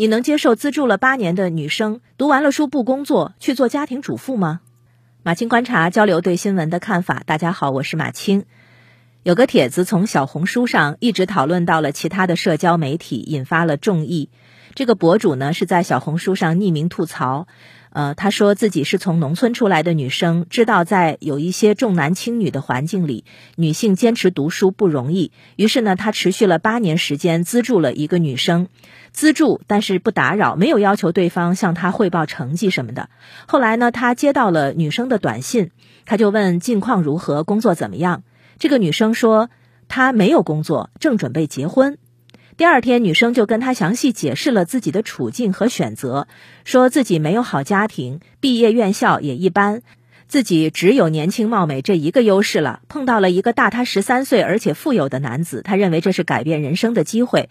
你能接受资助了八年的女生读完了书不工作去做家庭主妇吗？马青观察交流对新闻的看法。大家好，我是马青。有个帖子从小红书上一直讨论到了其他的社交媒体，引发了众议。这个博主呢是在小红书上匿名吐槽。呃，他说自己是从农村出来的女生，知道在有一些重男轻女的环境里，女性坚持读书不容易。于是呢，他持续了八年时间资助了一个女生，资助但是不打扰，没有要求对方向他汇报成绩什么的。后来呢，他接到了女生的短信，他就问近况如何，工作怎么样。这个女生说她没有工作，正准备结婚。第二天，女生就跟他详细解释了自己的处境和选择，说自己没有好家庭，毕业院校也一般，自己只有年轻貌美这一个优势了。碰到了一个大他十三岁而且富有的男子，他认为这是改变人生的机会。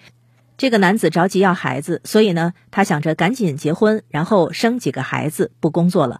这个男子着急要孩子，所以呢，他想着赶紧结婚，然后生几个孩子，不工作了。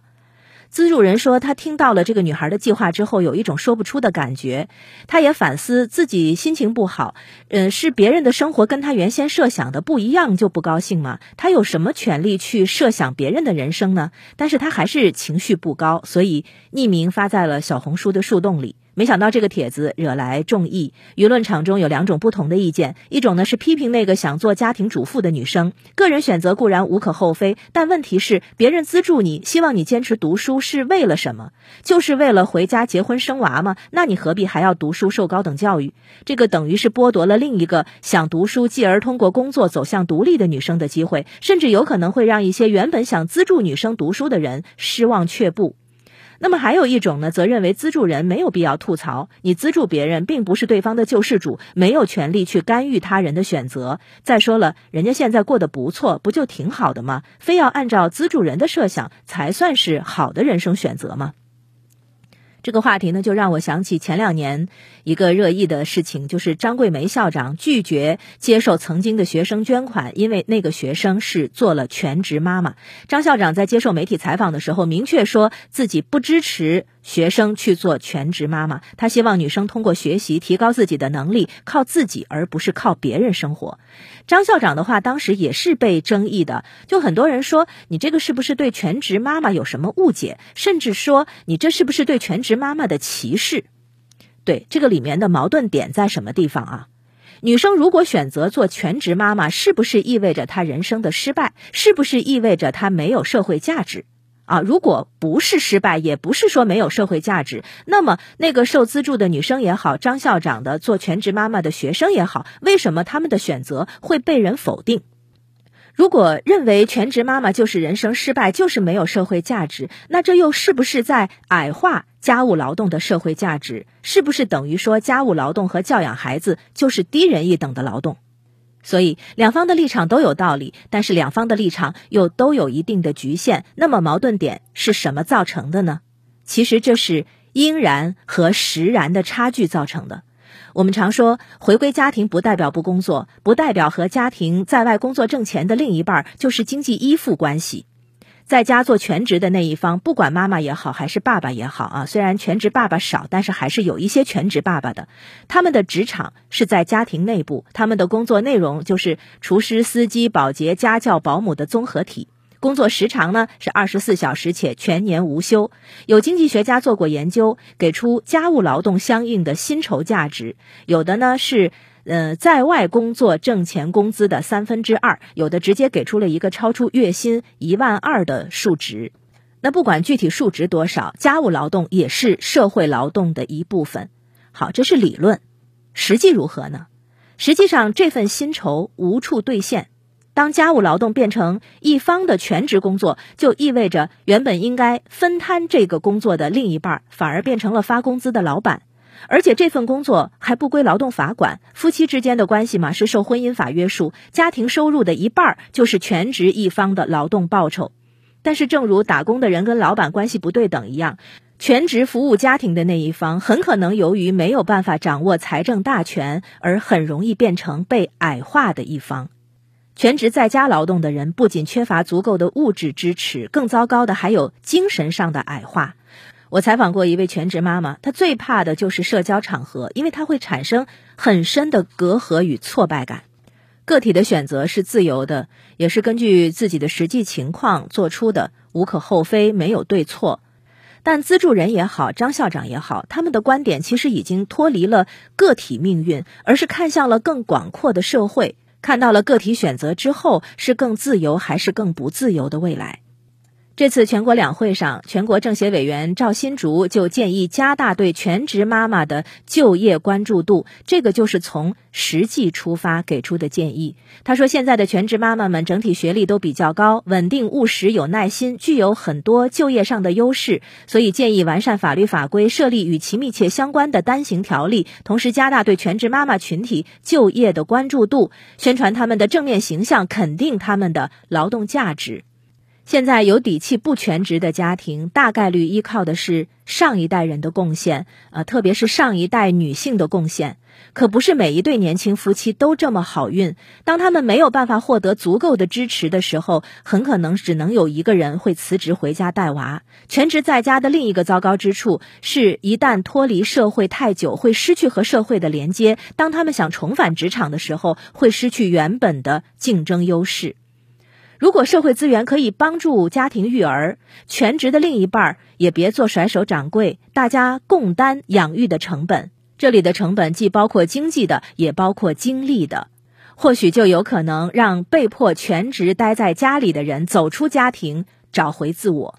资助人说，他听到了这个女孩的计划之后，有一种说不出的感觉。他也反思自己心情不好，嗯，是别人的生活跟他原先设想的不一样就不高兴吗？他有什么权利去设想别人的人生呢？但是他还是情绪不高，所以匿名发在了小红书的树洞里。没想到这个帖子惹来众议，舆论场中有两种不同的意见。一种呢是批评那个想做家庭主妇的女生，个人选择固然无可厚非，但问题是别人资助你，希望你坚持读书是为了什么？就是为了回家结婚生娃吗？那你何必还要读书受高等教育？这个等于是剥夺了另一个想读书继而通过工作走向独立的女生的机会，甚至有可能会让一些原本想资助女生读书的人失望却步。那么还有一种呢，则认为资助人没有必要吐槽，你资助别人并不是对方的救世主，没有权利去干预他人的选择。再说了，人家现在过得不错，不就挺好的吗？非要按照资助人的设想才算是好的人生选择吗？这个话题呢，就让我想起前两年一个热议的事情，就是张桂梅校长拒绝接受曾经的学生捐款，因为那个学生是做了全职妈妈。张校长在接受媒体采访的时候，明确说自己不支持。学生去做全职妈妈，她希望女生通过学习提高自己的能力，靠自己而不是靠别人生活。张校长的话当时也是被争议的，就很多人说你这个是不是对全职妈妈有什么误解，甚至说你这是不是对全职妈妈的歧视？对这个里面的矛盾点在什么地方啊？女生如果选择做全职妈妈，是不是意味着她人生的失败？是不是意味着她没有社会价值？啊，如果不是失败，也不是说没有社会价值，那么那个受资助的女生也好，张校长的做全职妈妈的学生也好，为什么他们的选择会被人否定？如果认为全职妈妈就是人生失败，就是没有社会价值，那这又是不是在矮化家务劳动的社会价值？是不是等于说家务劳动和教养孩子就是低人一等的劳动？所以，两方的立场都有道理，但是两方的立场又都有一定的局限。那么，矛盾点是什么造成的呢？其实这是应然和实然的差距造成的。我们常说，回归家庭不代表不工作，不代表和家庭在外工作挣钱的另一半就是经济依附关系。在家做全职的那一方，不管妈妈也好，还是爸爸也好啊，虽然全职爸爸少，但是还是有一些全职爸爸的。他们的职场是在家庭内部，他们的工作内容就是厨师、司机、保洁、家教、保姆的综合体。工作时长呢是二十四小时且全年无休。有经济学家做过研究，给出家务劳动相应的薪酬价值，有的呢是。呃，在外工作挣钱工资的三分之二，有的直接给出了一个超出月薪一万二的数值。那不管具体数值多少，家务劳动也是社会劳动的一部分。好，这是理论，实际如何呢？实际上，这份薪酬无处兑现。当家务劳动变成一方的全职工作，就意味着原本应该分摊这个工作的另一半，反而变成了发工资的老板。而且这份工作还不归劳动法管，夫妻之间的关系嘛是受婚姻法约束，家庭收入的一半就是全职一方的劳动报酬。但是，正如打工的人跟老板关系不对等一样，全职服务家庭的那一方很可能由于没有办法掌握财政大权，而很容易变成被矮化的一方。全职在家劳动的人不仅缺乏足够的物质支持，更糟糕的还有精神上的矮化。我采访过一位全职妈妈，她最怕的就是社交场合，因为她会产生很深的隔阂与挫败感。个体的选择是自由的，也是根据自己的实际情况做出的，无可厚非，没有对错。但资助人也好，张校长也好，他们的观点其实已经脱离了个体命运，而是看向了更广阔的社会，看到了个体选择之后是更自由还是更不自由的未来。这次全国两会上，全国政协委员赵新竹就建议加大对全职妈妈的就业关注度，这个就是从实际出发给出的建议。他说，现在的全职妈妈们整体学历都比较高，稳定务实，有耐心，具有很多就业上的优势，所以建议完善法律法规，设立与其密切相关的单行条例，同时加大对全职妈妈群体就业的关注度，宣传他们的正面形象，肯定他们的劳动价值。现在有底气不全职的家庭，大概率依靠的是上一代人的贡献，呃，特别是上一代女性的贡献。可不是每一对年轻夫妻都这么好运。当他们没有办法获得足够的支持的时候，很可能只能有一个人会辞职回家带娃。全职在家的另一个糟糕之处是，一旦脱离社会太久，会失去和社会的连接。当他们想重返职场的时候，会失去原本的竞争优势。如果社会资源可以帮助家庭育儿，全职的另一半也别做甩手掌柜，大家共担养育的成本。这里的成本既包括经济的，也包括精力的，或许就有可能让被迫全职待在家里的人走出家庭，找回自我。